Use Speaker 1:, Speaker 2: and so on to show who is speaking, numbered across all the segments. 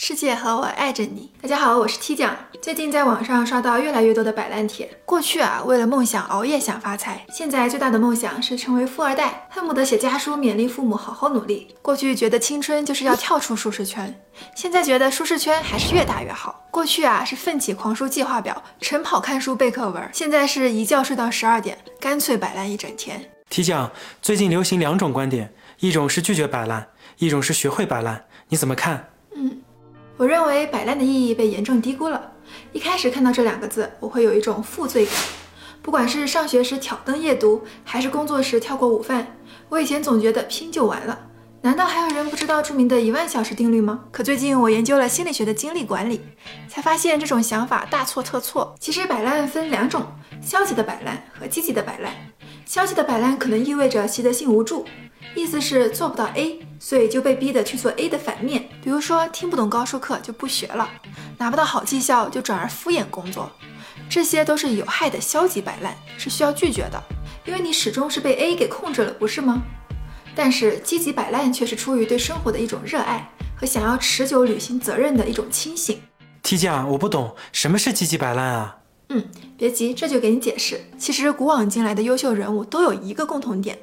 Speaker 1: 世界和我爱着你。大家好，我是 T 酱。最近在网上刷到越来越多的摆烂帖。过去啊，为了梦想熬夜想发财；现在最大的梦想是成为富二代，恨不得写家书勉励父母好好努力。过去觉得青春就是要跳出舒适圈，现在觉得舒适圈还是越大越好。过去啊是奋起狂书计划表，晨跑看书背课文，现在是一觉睡到十二点，干脆摆烂一整天。
Speaker 2: T 酱，最近流行两种观点，一种是拒绝摆烂，一种是学会摆烂，你怎么看？
Speaker 1: 嗯。我认为摆烂的意义被严重低估了。一开始看到这两个字，我会有一种负罪感。不管是上学时挑灯夜读，还是工作时跳过午饭，我以前总觉得拼就完了。难道还有人不知道著名的一万小时定律吗？可最近我研究了心理学的精力管理，才发现这种想法大错特错。其实摆烂分两种：消极的摆烂和积极的摆烂。消极的摆烂可能意味着习得性无助。意思是做不到 A，所以就被逼的去做 A 的反面。比如说听不懂高数课就不学了，拿不到好绩效就转而敷衍工作，这些都是有害的消极摆烂，是需要拒绝的。因为你始终是被 A 给控制了，不是吗？但是积极摆烂却是出于对生活的一种热爱和想要持久履行责任的一种清醒。
Speaker 2: T 酱，我不懂什么是积极摆烂啊？
Speaker 1: 嗯，别急，这就给你解释。其实古往今来的优秀人物都有一个共同点。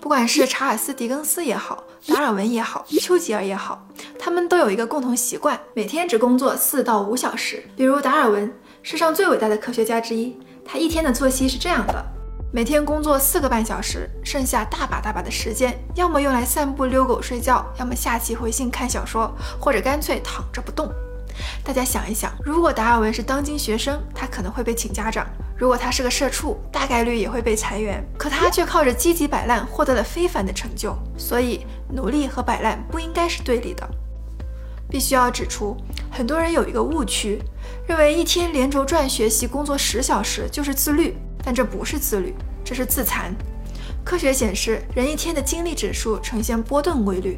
Speaker 1: 不管是查尔斯·狄更斯也好，达尔文也好，丘吉尔也好，他们都有一个共同习惯，每天只工作四到五小时。比如达尔文，世上最伟大的科学家之一，他一天的作息是这样的：每天工作四个半小时，剩下大把大把的时间，要么用来散步、遛狗、睡觉，要么下棋、回信、看小说，或者干脆躺着不动。大家想一想，如果达尔文是当今学生，他可能会被请家长；如果他是个社畜，大概率也会被裁员。可他却靠着积极摆烂获得了非凡的成就。所以，努力和摆烂不应该是对立的。必须要指出，很多人有一个误区，认为一天连轴转学习、工作十小时就是自律，但这不是自律，这是自残。科学显示，人一天的精力指数呈现波动规律。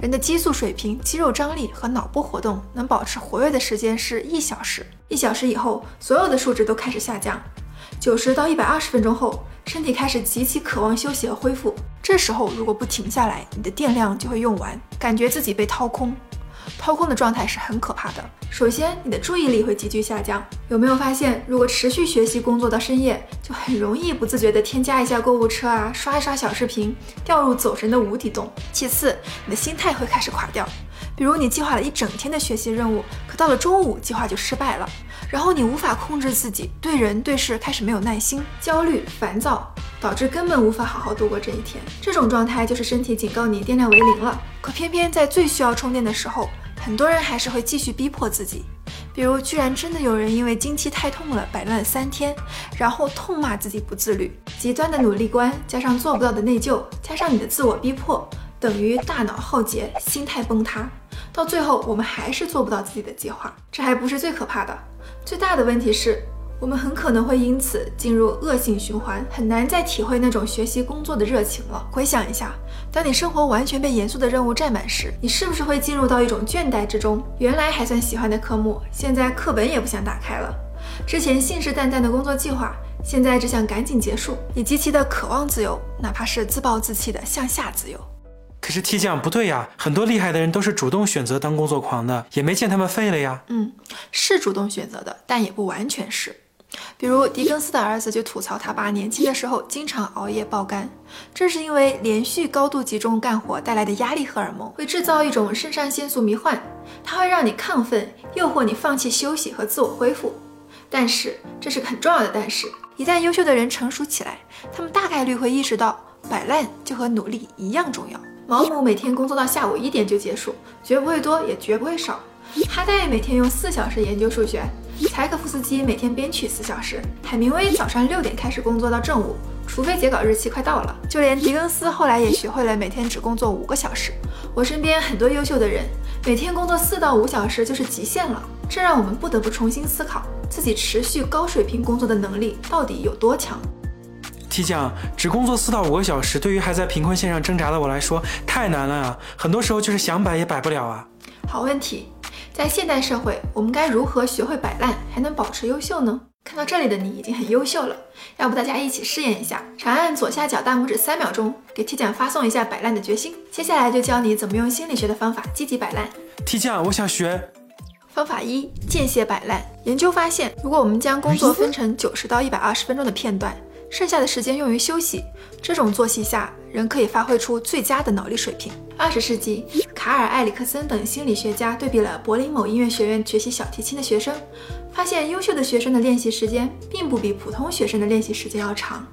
Speaker 1: 人的激素水平、肌肉张力和脑部活动能保持活跃的时间是一小时。一小时以后，所有的数值都开始下降。九十到一百二十分钟后，身体开始极其渴望休息和恢复。这时候如果不停下来，你的电量就会用完，感觉自己被掏空。掏空的状态是很可怕的。首先，你的注意力会急剧下降。有没有发现，如果持续学习工作到深夜，就很容易不自觉地添加一下购物车啊，刷一刷小视频，掉入走神的无底洞。其次，你的心态会开始垮掉。比如你计划了一整天的学习任务，可到了中午，计划就失败了。然后你无法控制自己，对人对事开始没有耐心，焦虑、烦躁，导致根本无法好好度过这一天。这种状态就是身体警告你电量为零了。可偏偏在最需要充电的时候，很多人还是会继续逼迫自己。比如，居然真的有人因为经期太痛了摆烂三天，然后痛骂自己不自律。极端的努力观加上做不到的内疚，加上你的自我逼迫，等于大脑耗竭，心态崩塌。到最后，我们还是做不到自己的计划。这还不是最可怕的。最大的问题是，我们很可能会因此进入恶性循环，很难再体会那种学习工作的。热情了。回想一下，当你生活完全被严肃的。任务占满时，你是不是会进入到一种倦怠之中？原来还算喜欢的。科目，现在课本也不想打开了；之前信誓旦旦的。工作计划，现在只想赶紧结束。你极其的。渴望自由，哪怕是自暴自弃的。向下自由。
Speaker 2: 可是 T 酱不对呀，很多厉害的人都是主动选择当工作狂的，也没见他们废了呀。
Speaker 1: 嗯，是主动选择的，但也不完全是。比如狄更斯的儿子就吐槽他爸年轻的时候经常熬夜爆肝，这是因为连续高度集中干活带来的压力荷尔蒙会制造一种肾上腺素迷幻，它会让你亢奋，诱惑你放弃休息和自我恢复。但是这是很重要的但是，一旦优秀的人成熟起来，他们大概率会意识到摆烂就和努力一样重要。毛姆每天工作到下午一点就结束，绝不会多，也绝不会少。哈代每天用四小时研究数学，柴可夫斯基每天编曲四小时，海明威早上六点开始工作到正午，除非截稿日期快到了。就连狄更斯后来也学会了每天只工作五个小时。我身边很多优秀的人，每天工作四到五小时就是极限了。这让我们不得不重新思考，自己持续高水平工作的能力到底有多强。
Speaker 2: T 酱只工作四到五个小时，对于还在贫困线上挣扎的我来说太难了啊！很多时候就是想摆也摆不了啊。
Speaker 1: 好问题，在现代社会，我们该如何学会摆烂，还能保持优秀呢？看到这里的你已经很优秀了，要不大家一起试验一下？长按左下角大拇指三秒钟，给 T 酱发送一下摆烂的决心。接下来就教你怎么用心理学的方法积极摆烂。
Speaker 2: T 酱，我想学。
Speaker 1: 方法一：间歇摆烂。研究发现，如果我们将工作分成九十到一百二十分钟的片段，剩下的时间用于休息，这种作息下，人可以发挥出最佳的脑力水平。二十世纪，卡尔·埃里克森等心理学家对比了柏林某音乐学院学习小提琴的学生。发现优秀的学生的练习时间并不比普通学生的练习时间要长。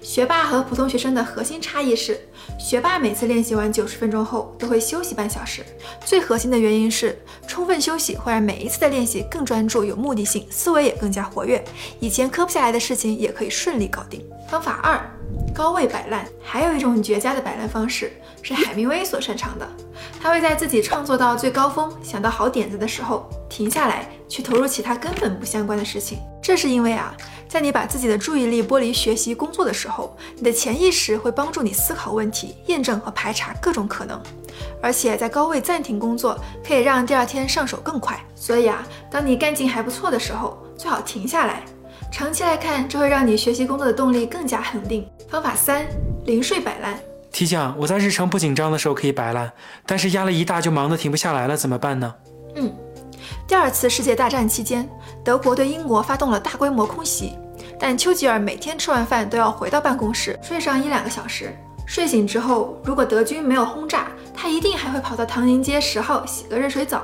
Speaker 1: 学霸和普通学生的核心差异是，学霸每次练习完九十分钟后都会休息半小时。最核心的原因是，充分休息会让每一次的练习更专注、有目的性，思维也更加活跃，以前磕不下来的事情也可以顺利搞定。方法二：高位摆烂。还有一种绝佳的摆烂方式是海明威所擅长的，他会在自己创作到最高峰、想到好点子的时候停下来。去投入其他根本不相关的事情，这是因为啊，在你把自己的注意力剥离学习工作的时候，你的潜意识会帮助你思考问题、验证和排查各种可能，而且在高位暂停工作可以让第二天上手更快。所以啊，当你干劲还不错的时候，最好停下来。长期来看，这会让你学习工作的动力更加恒定。方法三：零睡摆烂。
Speaker 2: 提酱，我在日程不紧张的时候可以摆烂，但是压力一大就忙得停不下来了，怎么办呢？
Speaker 1: 嗯。第二次世界大战期间，德国对英国发动了大规模空袭，但丘吉尔每天吃完饭都要回到办公室睡上一两个小时。睡醒之后，如果德军没有轰炸，他一定还会跑到唐宁街十号洗个热水澡。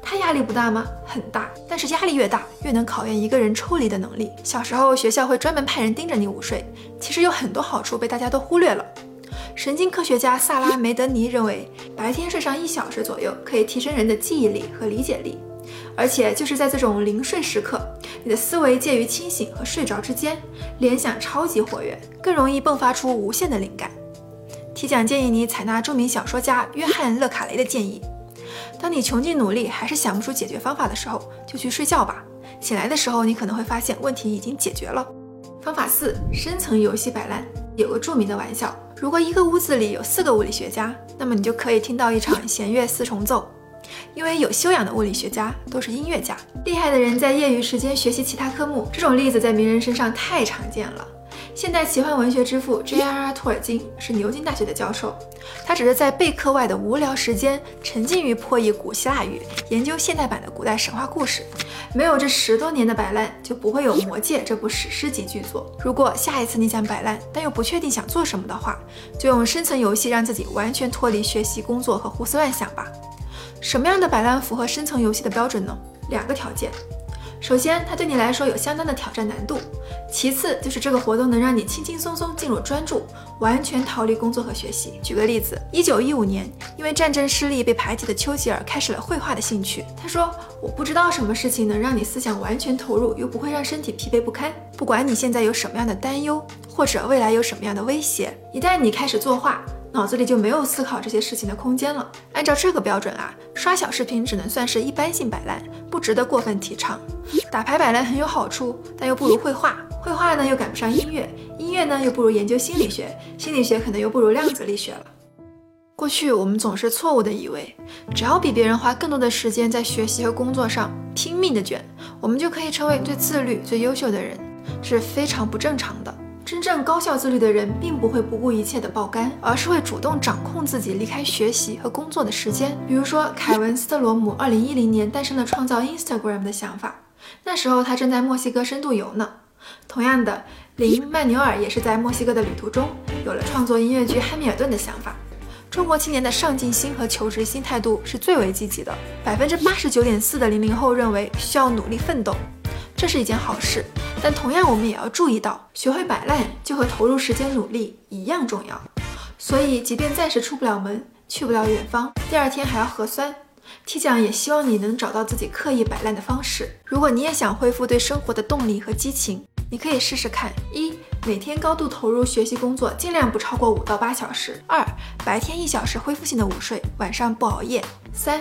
Speaker 1: 他压力不大吗？很大。但是压力越大，越能考验一个人抽离的能力。小时候学校会专门派人盯着你午睡，其实有很多好处被大家都忽略了。神经科学家萨拉梅德尼认为，白天睡上一小时左右，可以提升人的记忆力和理解力。而且就是在这种零睡时刻，你的思维介于清醒和睡着之间，联想超级活跃，更容易迸发出无限的灵感。提讲建议你采纳著名小说家约翰·勒卡雷的建议：当你穷尽努力还是想不出解决方法的时候，就去睡觉吧。醒来的时候，你可能会发现问题已经解决了。方法四：深层游戏摆烂。有个著名的玩笑：如果一个屋子里有四个物理学家，那么你就可以听到一场弦乐四重奏。因为有修养的物理学家都是音乐家，厉害的人在业余时间学习其他科目，这种例子在名人身上太常见了。现代奇幻文学之父 J.R.R. 托尔金是牛津大学的教授，他只是在备课外的无聊时间沉浸于破译古希腊语，研究现代版的古代神话故事。没有这十多年的摆烂，就不会有《魔戒》这部史诗级巨作。如果下一次你想摆烂，但又不确定想做什么的话，就用深层游戏让自己完全脱离学习、工作和胡思乱想吧。什么样的摆烂符合深层游戏的标准呢？两个条件，首先它对你来说有相当的挑战难度，其次就是这个活动能让你轻轻松松进入专注，完全逃离工作和学习。举个例子，一九一五年，因为战争失利被排挤的丘吉尔开始了绘画的兴趣。他说：“我不知道什么事情能让你思想完全投入，又不会让身体疲惫不堪。不管你现在有什么样的担忧，或者未来有什么样的威胁，一旦你开始作画。”脑子里就没有思考这些事情的空间了。按照这个标准啊，刷小视频只能算是一般性摆烂，不值得过分提倡。打牌摆烂很有好处，但又不如绘画。绘画呢又赶不上音乐，音乐呢又不如研究心理学，心理学可能又不如量子力学了。过去我们总是错误的以为，只要比别人花更多的时间在学习和工作上拼命的卷，我们就可以成为最自律、最优秀的人，是非常不正常的。真正高效自律的人，并不会不顾一切的爆肝，而是会主动掌控自己离开学习和工作的时间。比如说，凯文·斯特罗姆2010年诞生了创造 Instagram 的想法，那时候他正在墨西哥深度游呢。同样的，林·曼纽尔也是在墨西哥的旅途中有了创作音乐剧《汉密尔顿》的想法。中国青年的上进心和求职心态度是最为积极的，百分之八十九点四的零零后认为需要努力奋斗。这是一件好事，但同样我们也要注意到，学会摆烂就和投入时间努力一样重要。所以，即便暂时出不了门，去不了远方，第二天还要核酸。T 酱也希望你能找到自己刻意摆烂的方式。如果你也想恢复对生活的动力和激情，你可以试试看：一、每天高度投入学习工作，尽量不超过五到八小时；二、白天一小时恢复性的午睡，晚上不熬夜；三、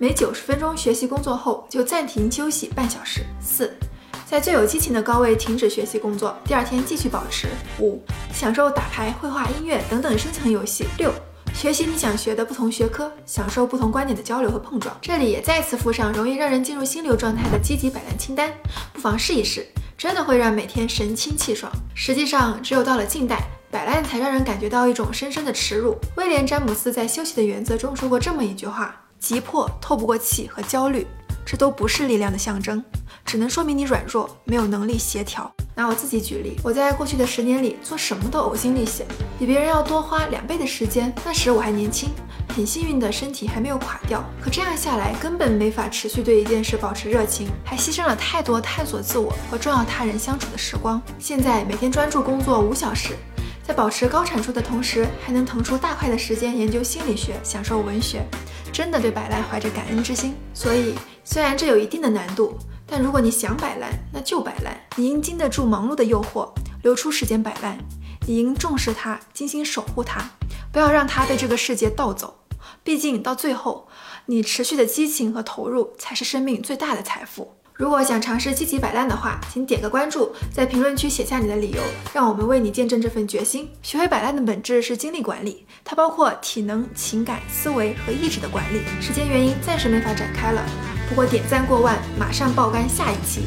Speaker 1: 每九十分钟学习工作后就暂停休息半小时；四。在最有激情的高位停止学习工作，第二天继续保持。五、享受打牌、绘画、音乐等等深层游戏。六、学习你想学的不同学科，享受不同观点的交流和碰撞。这里也再次附上容易让人进入心流状态的积极摆烂清单，不妨试一试，真的会让每天神清气爽。实际上，只有到了近代，摆烂才让人感觉到一种深深的耻辱。威廉·詹姆斯在《休息的原则》中说过这么一句话：急迫、透不过气和焦虑，这都不是力量的象征。只能说明你软弱，没有能力协调。拿我自己举例，我在过去的十年里做什么都呕心沥血，比别人要多花两倍的时间。那时我还年轻，很幸运的身体还没有垮掉。可这样下来，根本没法持续对一件事保持热情，还牺牲了太多探索自我和重要他人相处的时光。现在每天专注工作五小时，在保持高产出的同时，还能腾出大块的时间研究心理学，享受文学，真的对摆烂怀着感恩之心。所以，虽然这有一定的难度。但如果你想摆烂，那就摆烂。你应经得住忙碌的诱惑，留出时间摆烂。你应重视它，精心守护它，不要让它被这个世界盗走。毕竟到最后，你持续的激情和投入才是生命最大的财富。如果想尝试积极摆烂的话，请点个关注，在评论区写下你的理由，让我们为你见证这份决心。学会摆烂的本质是精力管理，它包括体能、情感、思维和意志的管理。时间原因，暂时没法展开了。不过点赞过万，马上爆肝下一期。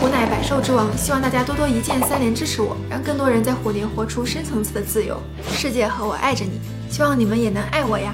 Speaker 1: 虎奶百兽之王，希望大家多多一键三连支持我，让更多人在虎年活出深层次的自由。世界和我爱着你，希望你们也能爱我呀。